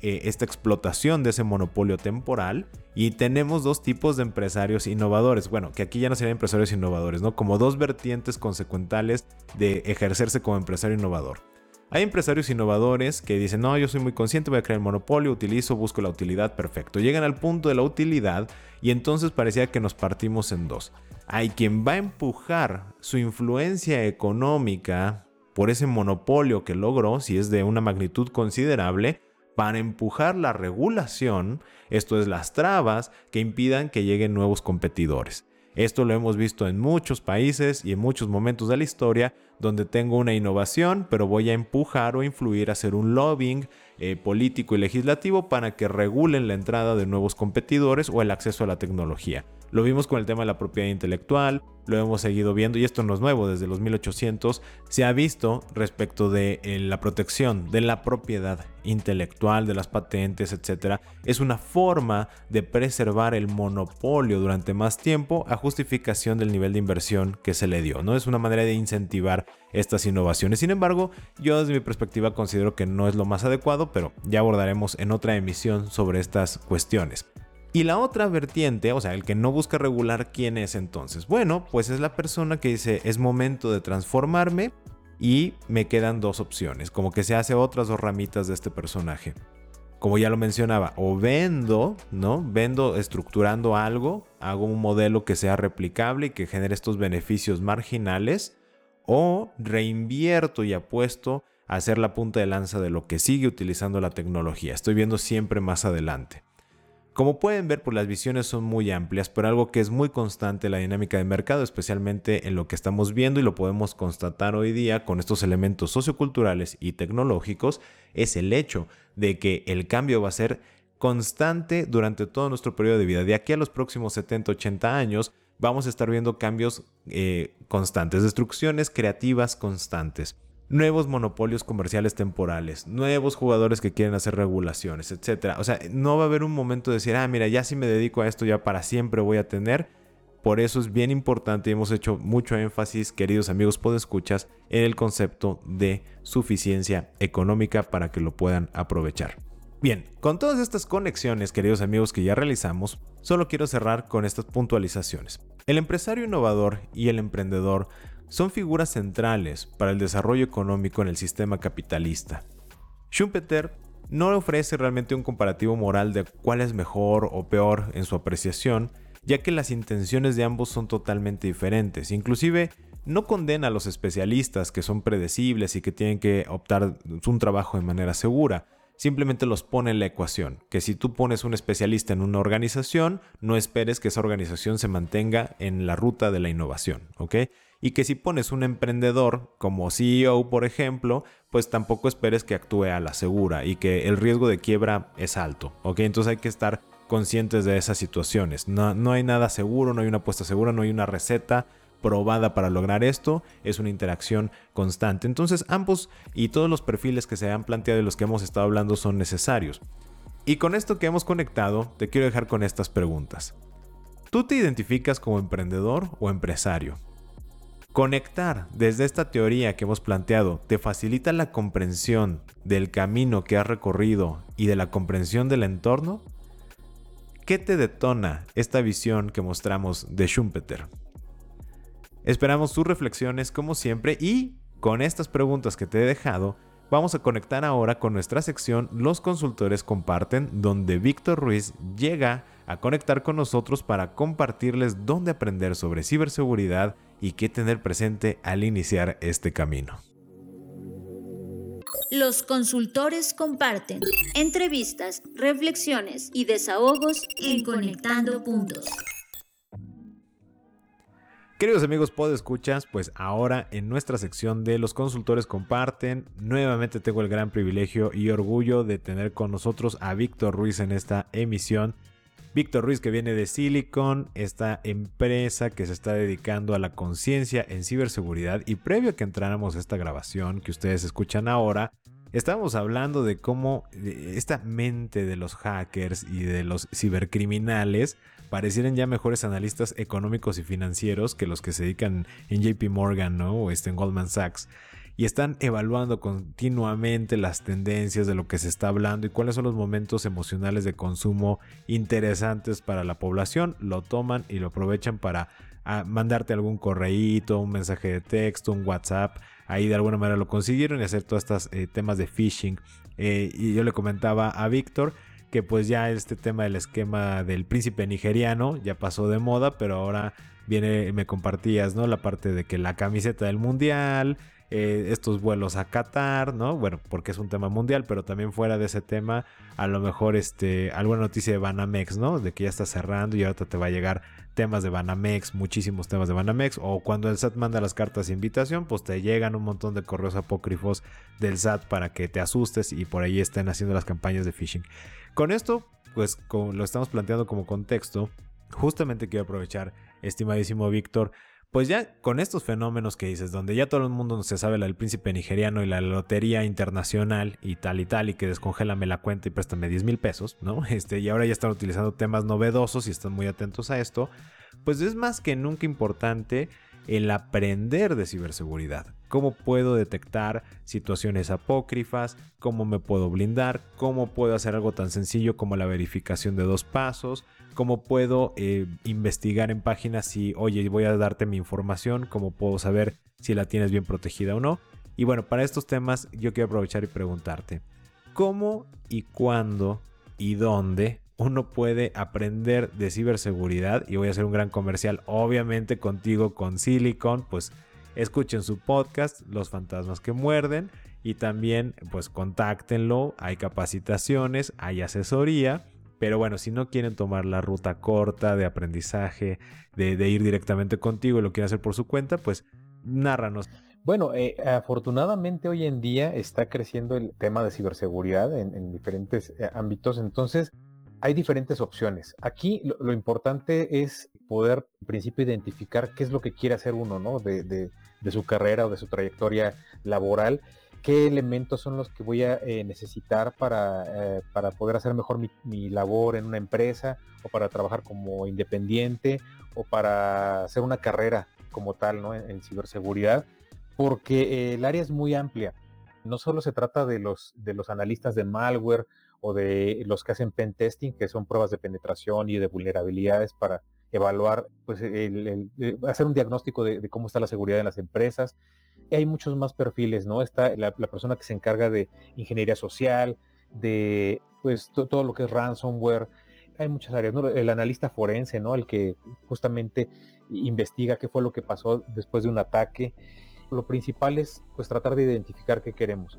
eh, esta explotación de ese monopolio temporal y tenemos dos tipos de empresarios innovadores. Bueno, que aquí ya no serían empresarios innovadores, ¿no? Como dos vertientes consecuentales de ejercerse como empresario innovador. Hay empresarios innovadores que dicen, no, yo soy muy consciente, voy a crear el monopolio, utilizo, busco la utilidad, perfecto. Llegan al punto de la utilidad y entonces parecía que nos partimos en dos. Hay quien va a empujar su influencia económica por ese monopolio que logró, si es de una magnitud considerable, para empujar la regulación, esto es las trabas que impidan que lleguen nuevos competidores. Esto lo hemos visto en muchos países y en muchos momentos de la historia donde tengo una innovación, pero voy a empujar o influir a hacer un lobbying eh, político y legislativo para que regulen la entrada de nuevos competidores o el acceso a la tecnología. Lo vimos con el tema de la propiedad intelectual, lo hemos seguido viendo y esto no es nuevo, desde los 1800 se ha visto respecto de eh, la protección de la propiedad intelectual, de las patentes, etc. Es una forma de preservar el monopolio durante más tiempo a justificación del nivel de inversión que se le dio, ¿no? Es una manera de incentivar estas innovaciones. Sin embargo, yo desde mi perspectiva considero que no es lo más adecuado, pero ya abordaremos en otra emisión sobre estas cuestiones. Y la otra vertiente, o sea, el que no busca regular quién es entonces. Bueno, pues es la persona que dice, es momento de transformarme y me quedan dos opciones, como que se hace otras dos ramitas de este personaje. Como ya lo mencionaba, o vendo, ¿no? Vendo estructurando algo, hago un modelo que sea replicable y que genere estos beneficios marginales, o reinvierto y apuesto a ser la punta de lanza de lo que sigue utilizando la tecnología. Estoy viendo siempre más adelante. Como pueden ver, pues las visiones son muy amplias, pero algo que es muy constante la dinámica de mercado, especialmente en lo que estamos viendo y lo podemos constatar hoy día con estos elementos socioculturales y tecnológicos, es el hecho de que el cambio va a ser constante durante todo nuestro periodo de vida. De aquí a los próximos 70, 80 años, vamos a estar viendo cambios eh, constantes, destrucciones creativas constantes nuevos monopolios comerciales temporales, nuevos jugadores que quieren hacer regulaciones, etc. O sea, no va a haber un momento de decir, ah, mira, ya si me dedico a esto ya para siempre voy a tener. Por eso es bien importante y hemos hecho mucho énfasis, queridos amigos podescuchas, en el concepto de suficiencia económica para que lo puedan aprovechar. Bien, con todas estas conexiones, queridos amigos, que ya realizamos, solo quiero cerrar con estas puntualizaciones. El empresario innovador y el emprendedor son figuras centrales para el desarrollo económico en el sistema capitalista. Schumpeter no ofrece realmente un comparativo moral de cuál es mejor o peor en su apreciación, ya que las intenciones de ambos son totalmente diferentes. Inclusive no condena a los especialistas que son predecibles y que tienen que optar un trabajo de manera segura. Simplemente los pone en la ecuación, que si tú pones un especialista en una organización, no esperes que esa organización se mantenga en la ruta de la innovación, ¿ok? Y que si pones un emprendedor como CEO, por ejemplo, pues tampoco esperes que actúe a la segura y que el riesgo de quiebra es alto, ¿ok? Entonces hay que estar conscientes de esas situaciones. No, hay nada seguro, no hay una apuesta segura, no hay una receta probada para lograr esto, es una interacción constante. Entonces ambos y todos los perfiles que se han planteado y los que hemos estado hablando son necesarios. Y con esto que hemos conectado, te quiero dejar con estas preguntas. ¿Tú te identificas como emprendedor o empresario? Conectar desde esta teoría que hemos planteado te facilita la comprensión del camino que has recorrido y de la comprensión del entorno ¿Qué te detona esta visión que mostramos de Schumpeter? Esperamos tus reflexiones como siempre y con estas preguntas que te he dejado, vamos a conectar ahora con nuestra sección Los consultores comparten, donde Víctor Ruiz llega a conectar con nosotros para compartirles dónde aprender sobre ciberseguridad y qué tener presente al iniciar este camino. Los consultores comparten entrevistas, reflexiones y desahogos en Conectando Puntos. Queridos amigos escuchas, pues ahora en nuestra sección de los consultores comparten, nuevamente tengo el gran privilegio y orgullo de tener con nosotros a Víctor Ruiz en esta emisión Víctor Ruiz que viene de Silicon, esta empresa que se está dedicando a la conciencia en ciberseguridad y previo a que entráramos a esta grabación que ustedes escuchan ahora, estábamos hablando de cómo esta mente de los hackers y de los cibercriminales parecieran ya mejores analistas económicos y financieros que los que se dedican en JP Morgan ¿no? o este, en Goldman Sachs y están evaluando continuamente las tendencias de lo que se está hablando y cuáles son los momentos emocionales de consumo interesantes para la población. Lo toman y lo aprovechan para ah, mandarte algún correíto, un mensaje de texto, un WhatsApp. Ahí de alguna manera lo consiguieron y hacer todos estos eh, temas de phishing. Eh, y yo le comentaba a Víctor que pues ya este tema del esquema del príncipe nigeriano ya pasó de moda, pero ahora viene, me compartías, ¿no? La parte de que la camiseta del mundial, eh, estos vuelos a Qatar, ¿no? Bueno, porque es un tema mundial, pero también fuera de ese tema, a lo mejor este, alguna noticia de Banamex, ¿no? De que ya está cerrando y ahorita te va a llegar temas de Banamex, muchísimos temas de Banamex, o cuando el SAT manda las cartas de invitación, pues te llegan un montón de correos apócrifos del SAT para que te asustes y por ahí estén haciendo las campañas de phishing. Con esto, pues lo estamos planteando como contexto, justamente quiero aprovechar, estimadísimo Víctor, pues ya con estos fenómenos que dices, donde ya todo el mundo se sabe la del príncipe nigeriano y la lotería internacional y tal y tal, y que descongélame la cuenta y préstame 10 mil pesos, ¿no? Este, y ahora ya están utilizando temas novedosos y están muy atentos a esto, pues es más que nunca importante el aprender de ciberseguridad. Cómo puedo detectar situaciones apócrifas, cómo me puedo blindar, cómo puedo hacer algo tan sencillo como la verificación de dos pasos, cómo puedo eh, investigar en páginas si, oye, voy a darte mi información, cómo puedo saber si la tienes bien protegida o no. Y bueno, para estos temas yo quiero aprovechar y preguntarte, ¿cómo y cuándo y dónde uno puede aprender de ciberseguridad? Y voy a hacer un gran comercial, obviamente contigo con Silicon, pues escuchen su podcast, Los Fantasmas que Muerden, y también pues contáctenlo, hay capacitaciones, hay asesoría pero bueno, si no quieren tomar la ruta corta de aprendizaje, de, ir directamente contigo y lo quieren hacer por su cuenta, pues nárranos. Bueno, eh, afortunadamente hoy en día está creciendo el tema de ciberseguridad en, diferentes eh, ámbitos, entonces hay diferentes opciones. Aquí lo, importante es poder, en principio, identificar qué es lo que quiere hacer uno, ¿no? De, su carrera o de su trayectoria laboral qué elementos son los que voy a eh, necesitar para, eh, para, poder hacer mejor mi, labor en una empresa o para trabajar como independiente o para hacer una carrera como tal, ¿no? En, ciberseguridad, porque el área es muy amplia. No solo se trata de los, de los analistas de malware o de los que hacen pen testing, que son pruebas de penetración y de vulnerabilidades para evaluar, pues el, hacer un diagnóstico de, cómo está la seguridad en las empresas. hay muchos más perfiles, ¿no? Está la, persona que se encarga de ingeniería social, de pues todo lo que es ransomware, hay muchas áreas, ¿no? El analista forense, ¿no? El que justamente investiga qué fue lo que pasó después de un ataque. Lo principal es pues tratar de identificar qué queremos.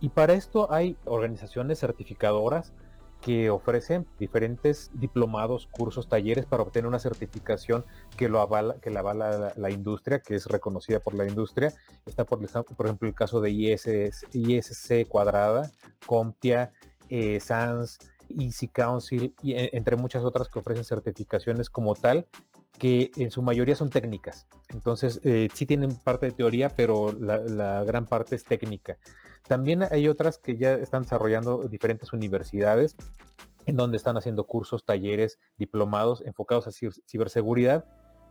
Y para esto hay organizaciones certificadoras que ofrecen diferentes diplomados, cursos, talleres para obtener una certificación que lo avala, que la avala la, industria, que es reconocida por la industria. Está por, ejemplo el caso de ISC cuadrada, CompTIA, eh, SANS, Easy Council y e, entre muchas otras que ofrecen certificaciones como tal que en su mayoría son técnicas. Entonces, eh, sí tienen parte de teoría, pero la, gran parte es técnica. También hay otras que ya están desarrollando diferentes universidades en donde están haciendo cursos, talleres, diplomados enfocados a ciberseguridad,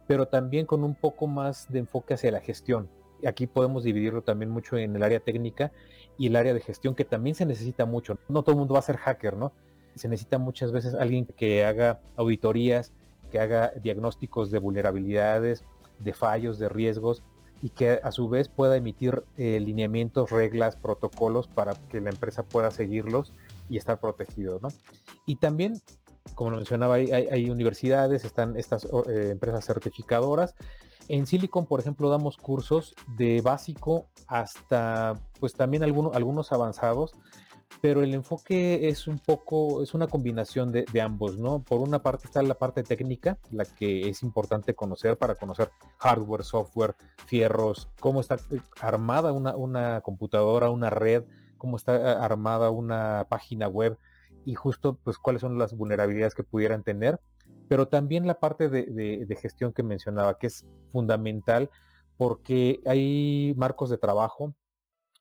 pero también con un poco más de enfoque hacia la gestión. Aquí podemos dividirlo también mucho en el área técnica y el área de gestión, que también se necesita mucho. No todo el mundo va a ser hacker, ¿no? se necesita muchas veces alguien que haga auditorías, que haga diagnósticos de vulnerabilidades, de fallos, de riesgos y que a su vez pueda emitir eh, lineamientos, reglas, protocolos para que la empresa pueda seguirlos y estar protegido. ¿no? Y también, como lo mencionaba, hay, universidades, están estas eh, empresas certificadoras. En Silicon, por ejemplo, damos cursos de básico hasta, pues también algunos, algunos avanzados pero el enfoque es un poco, es una combinación de, ambos, ¿no? Por una parte está la parte técnica, la que es importante conocer para conocer hardware, software, fierros, cómo está eh, armada una, una computadora, una red, cómo está eh, armada una página web y justo pues cuáles son las vulnerabilidades que pudieran tener, pero también la parte de, de gestión que mencionaba, que es fundamental porque hay marcos de trabajo,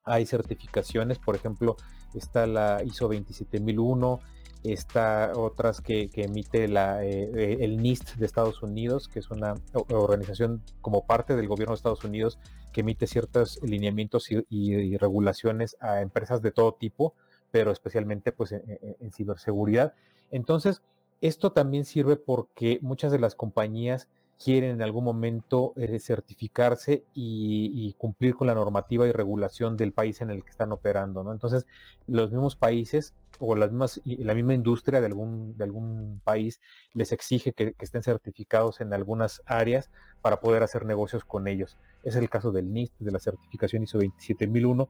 hay certificaciones, por ejemplo, está la ISO 27001, está otras que, emite la, eh, el NIST de Estados Unidos, que es una organización como parte del gobierno de Estados Unidos que emite ciertos lineamientos y, regulaciones a empresas de todo tipo, pero especialmente pues en ciberseguridad. Entonces, esto también sirve porque muchas de las compañías quieren en algún momento eh, certificarse y, cumplir con la normativa y regulación del país en el que están operando, ¿no? Entonces, los mismos países o las mismas, la misma industria de algún, de algún país les exige que, estén certificados en algunas áreas para poder hacer negocios con ellos. Es el caso del NIST, de la certificación ISO 27001.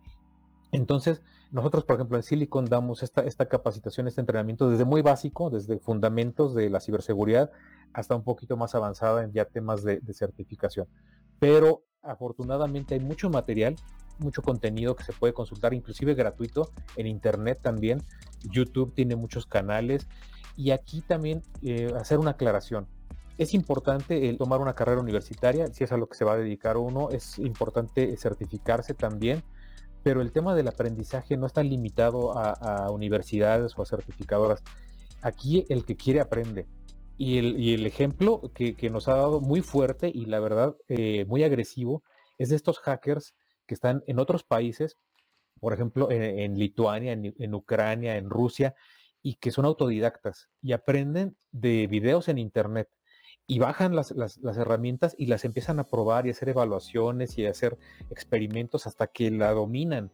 Entonces, nosotros, por ejemplo, en Silicon damos esta, capacitación, este entrenamiento desde muy básico, desde fundamentos de la ciberseguridad hasta un poquito más avanzada en ya temas de, certificación. Pero afortunadamente hay mucho material, mucho contenido que se puede consultar, inclusive gratuito, en internet también. YouTube tiene muchos canales. Y aquí también eh, hacer una aclaración. Es importante el tomar una carrera universitaria, si es a lo que se va a dedicar uno, es importante certificarse también, pero el tema del aprendizaje no está limitado a universidades o a certificadoras. Aquí el que quiere aprende y el, ejemplo que, nos ha dado muy fuerte y la verdad eh, muy agresivo es de estos hackers que están en otros países, por ejemplo en, Lituania, en, Ucrania, en Rusia, y que son autodidactas y aprenden de videos en Internet y bajan las, las, herramientas y las empiezan a probar y hacer evaluaciones y hacer experimentos hasta que la dominan.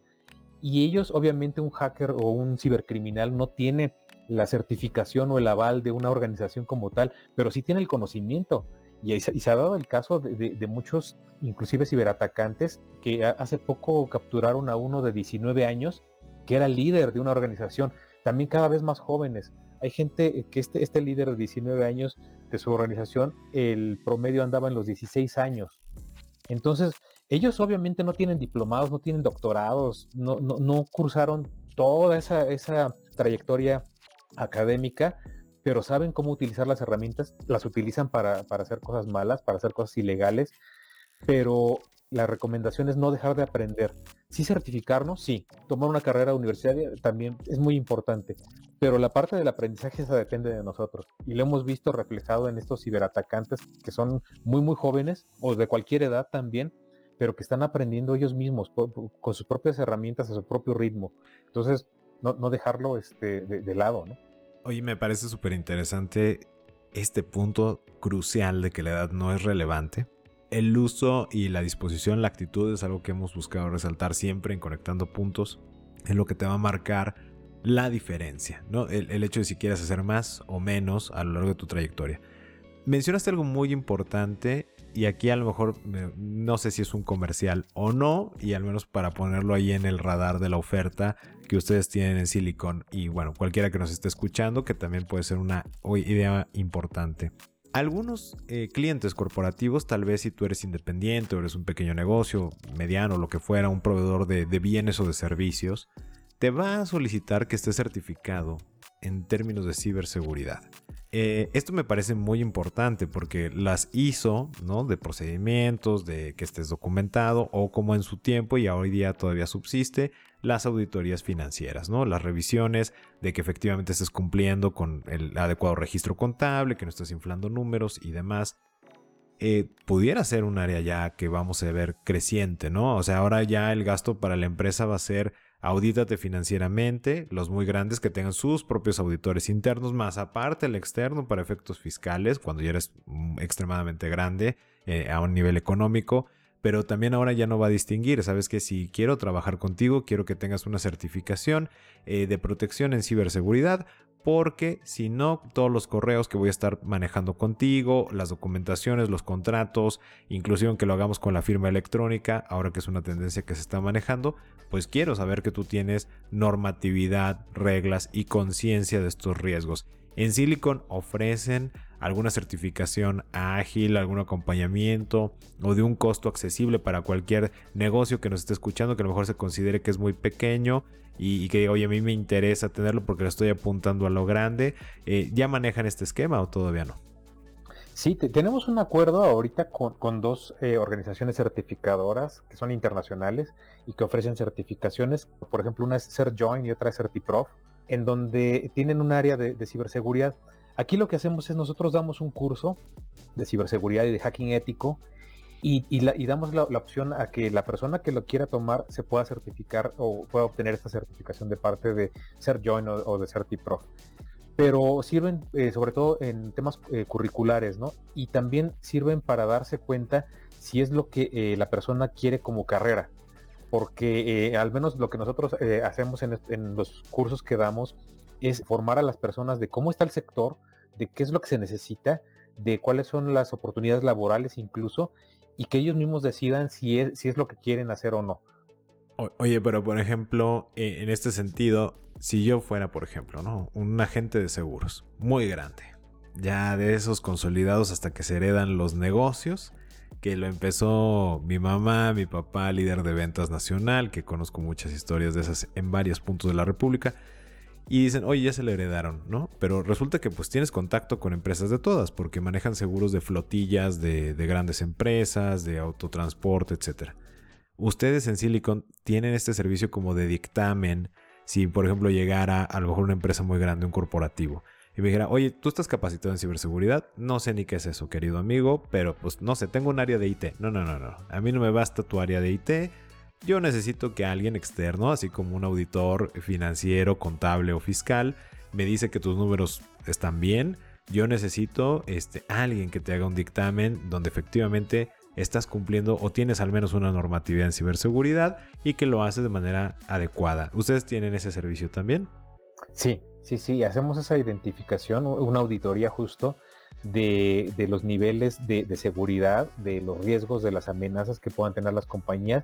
Y ellos, obviamente, un hacker o un cibercriminal no tiene la certificación o el aval de una organización como tal, pero sí tiene el conocimiento. Y, se ha dado el caso de, muchos, inclusive ciberatacantes, que hace poco capturaron a uno de 19 años, que era líder de una organización, también cada vez más jóvenes. Hay gente que este, este líder de 19 años de su organización, el promedio andaba en los 16 años. Entonces, ellos obviamente no tienen diplomados, no tienen doctorados, no, no, cursaron toda esa trayectoria académica, pero saben cómo utilizar las herramientas, las utilizan para, hacer cosas malas, para hacer cosas ilegales, pero la recomendación es no dejar de aprender. Sí certificarnos, sí. Tomar una carrera universitaria también es muy importante. Pero la parte del aprendizaje esa depende de nosotros. Y lo hemos visto reflejado en estos ciberatacantes que son muy, muy jóvenes o de cualquier edad también, pero que están aprendiendo ellos mismos con sus propias herramientas a su propio ritmo. Entonces, no, no dejarlo este, de, de lado, ¿no? Oye, me parece súper interesante este punto crucial de que la edad no es relevante. El uso y la disposición, la actitud es algo que hemos buscado resaltar siempre en Conectando Puntos. Es lo que te va a marcar la diferencia, ¿no? El, hecho de si quieres hacer más o menos a lo largo de tu trayectoria. Mencionaste algo muy importante y aquí a lo mejor no sé si es un comercial o no, y al menos para ponerlo ahí en el radar de la oferta que ustedes tienen en Silicon y bueno, cualquiera que nos esté escuchando, que también puede ser una idea importante. Algunos eh, clientes corporativos, tal vez si tú eres independiente o eres un pequeño negocio, mediano, lo que fuera, un proveedor de, de bienes o de servicios, te va a solicitar que estés certificado en términos de ciberseguridad. Eh, esto me parece muy importante porque las ISO, ¿no? De procedimientos, de que estés documentado o como en su tiempo y hoy día todavía subsiste, las auditorías financieras, ¿no? Las revisiones de que efectivamente estés cumpliendo con el adecuado registro contable, que no estés inflando números y demás. Eh, pudiera ser un área ya que vamos a ver creciente, ¿no? O sea, ahora ya el gasto para la empresa va a ser Audítate financieramente, los muy grandes que tengan sus propios auditores internos, más aparte el externo para efectos fiscales, cuando ya eres mm, extremadamente grande eh, a un nivel económico. Pero también ahora ya no va a distinguir, sabes que si quiero trabajar contigo, quiero que tengas una certificación eh, de protección en ciberseguridad, porque si no, todos los correos que voy a estar manejando contigo, las documentaciones, los contratos, inclusive aunque lo hagamos con la firma electrónica, ahora que es una tendencia que se está manejando, pues quiero saber que tú tienes normatividad, reglas y conciencia de estos riesgos. En Silicon ofrecen alguna certificación ágil, algún acompañamiento o de un costo accesible para cualquier negocio que nos esté escuchando, que a lo mejor se considere que es muy pequeño y, que diga, oye, a mí me interesa tenerlo porque lo estoy apuntando a lo grande. Eh, ¿Ya manejan este esquema o todavía no? Sí, tenemos un acuerdo ahorita con, dos eh, organizaciones certificadoras que son internacionales y que ofrecen certificaciones. Por ejemplo, una es CertJoin y otra es CertiProf en donde tienen un área de, ciberseguridad. Aquí lo que hacemos es nosotros damos un curso de ciberseguridad y de hacking ético y, damos la, opción a que la persona que lo quiera tomar se pueda certificar o pueda obtener esta certificación de parte de CertJoin o, o de CertiProf. Pero sirven eh, sobre todo en temas eh, curriculares, ¿no? Y también sirven para darse cuenta si es lo que eh, la persona quiere como carrera porque al menos lo que nosotros hacemos en, los cursos que damos es formar a las personas de cómo está el sector, de qué es lo que se necesita, de cuáles son las oportunidades laborales incluso, y que ellos mismos decidan si es, si es lo que quieren hacer o no. oye, pero por ejemplo, eh, en este sentido, si yo fuera, por ejemplo, ¿no? un agente de seguros muy grande, ya de esos consolidados hasta que se heredan los negocios, que lo empezó mi mamá, mi papá, líder de ventas nacional, que conozco muchas historias de esas en varios puntos de la República. Y dicen, oye, ya se le heredaron, ¿no? Pero resulta que pues tienes contacto con empresas de todas, porque manejan seguros de flotillas, de, grandes empresas, de autotransporte, etc. Ustedes en Silicon tienen este servicio como de dictamen, si por ejemplo llegara a lo mejor una empresa muy grande, un corporativo, y me dijera, oye, tú estás capacitado en ciberseguridad, no sé ni qué es eso, querido amigo, pero pues no sé, tengo un área de IT. No, no, no, no, a mí no me basta tu área de IT. Yo necesito que alguien externo, así como un auditor financiero, contable o fiscal, me dice que tus números están bien. Yo necesito este, alguien que te haga un dictamen donde efectivamente estás cumpliendo o tienes al menos una normatividad en ciberseguridad y que lo haces de manera adecuada. ¿Ustedes tienen ese servicio también? Sí, Sí, sí, hacemos esa identificación, una auditoría justo de, los niveles de, seguridad, de los riesgos, de las amenazas que puedan tener las compañías,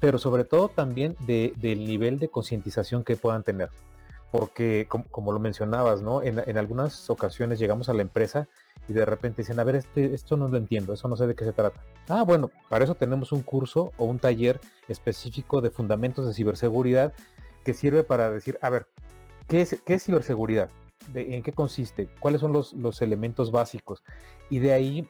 pero sobre todo también del nivel de concientización que puedan tener. Porque, como, lo mencionabas, ¿no? En, algunas ocasiones llegamos a la empresa y de repente dicen, a ver, este, esto no lo entiendo, eso no sé de qué se trata. Ah, bueno, para eso tenemos un curso o un taller específico de fundamentos de ciberseguridad que sirve para decir, a ver, ¿Qué es, ciberseguridad? ¿En qué consiste? ¿Cuáles son los, elementos básicos? Y de ahí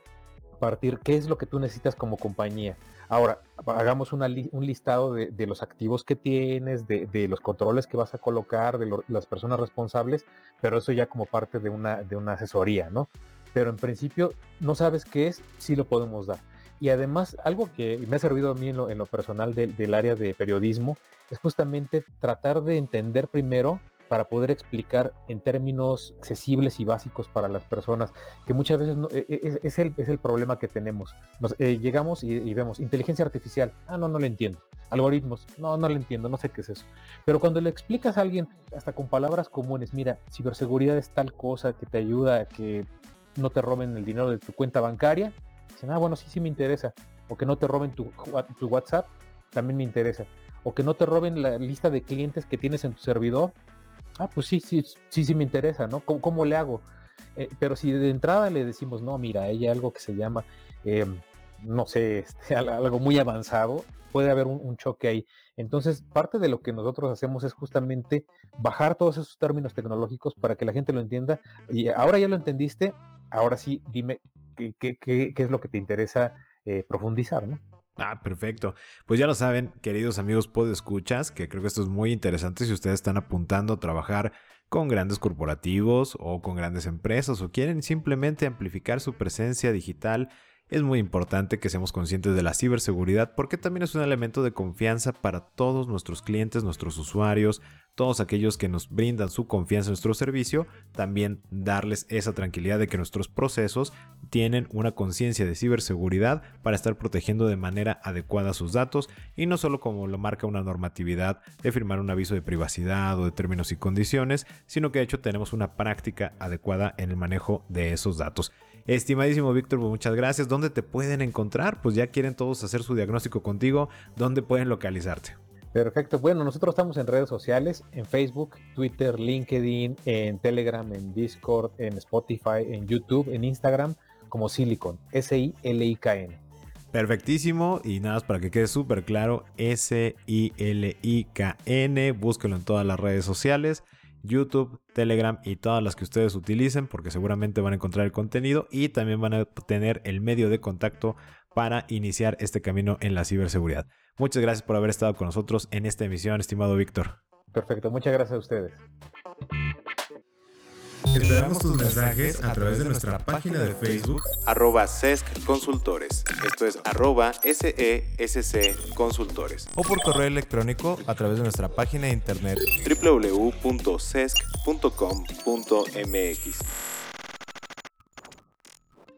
partir qué es lo que tú necesitas como compañía. Ahora, hagamos un listado de, los activos que tienes, de, los controles que vas a colocar, de las personas responsables, pero eso ya como parte de una, asesoría, ¿no? Pero en principio, no sabes qué es, sí lo podemos dar. Y además, algo que me ha servido a mí en lo, personal del área de periodismo es justamente tratar de entender primero para poder explicar en términos accesibles y básicos para las personas, que muchas veces e, e, es, el, es, el, problema que tenemos. Eh, llegamos y, vemos inteligencia artificial, ah, no, no lo entiendo. Algoritmos, no, no lo entiendo, no sé qué es eso. Pero cuando le explicas a alguien, hasta con palabras comunes, mira, ciberseguridad es tal cosa que te ayuda a que no te roben el dinero de tu cuenta bancaria, dicen, ah, bueno, sí, sí me interesa. O que no te roben tu, tu WhatsApp, también me interesa. O que no te roben la lista de clientes que tienes en tu servidor, ah, pues sí, sí, sí, sí me interesa, ¿no? ¿Cómo, le hago? Eh, pero si de entrada le decimos, no, mira, hay algo que se llama, em, no sé, este, algo muy avanzado, puede haber un, choque ahí. Entonces, parte de lo que nosotros hacemos es justamente bajar todos esos términos tecnológicos para que la gente lo entienda. Y ahora ya lo entendiste, ahora sí, dime qué, es lo que te interesa eh, profundizar, ¿no? Ah, perfecto. Pues ya lo saben, queridos amigos escuchas, que creo que esto es muy interesante si ustedes están apuntando a trabajar con grandes corporativos o con grandes empresas o quieren simplemente amplificar su presencia digital es muy importante que seamos conscientes de la ciberseguridad porque también es un elemento de confianza para todos nuestros clientes, nuestros usuarios, todos aquellos que nos brindan su confianza en nuestro servicio, también darles esa tranquilidad de que nuestros procesos tienen una conciencia de ciberseguridad para estar protegiendo de manera adecuada sus datos y no solo como lo marca una normatividad de firmar un aviso de privacidad o de términos y condiciones, sino que de hecho tenemos una práctica adecuada en el manejo de esos datos. Estimadísimo Víctor, pues muchas gracias. ¿Dónde te pueden encontrar? Pues ya quieren todos hacer su diagnóstico contigo. ¿Dónde pueden localizarte? Perfecto. Bueno, nosotros estamos en redes sociales, en Facebook, Twitter, LinkedIn, en Telegram, en Discord, en Spotify, en YouTube, en Instagram, como Silicon, S-I-L-I-K-N. Perfectísimo. Y nada más para que quede súper claro, S-I-L-I-K-N. Búsquelo en todas las redes sociales. YouTube, Telegram y todas las que ustedes utilicen porque seguramente van a encontrar el contenido y también van a tener el medio de contacto para iniciar este camino en la ciberseguridad. Muchas gracias por haber estado con nosotros en esta emisión, estimado Víctor. Perfecto, muchas gracias a ustedes. Esperamos tus mensajes a través de nuestra página de Facebook arroba SESC Consultores. Esto es arroba SESC Consultores. O por correo electrónico a través de nuestra página de internet www.sesc.com.mx.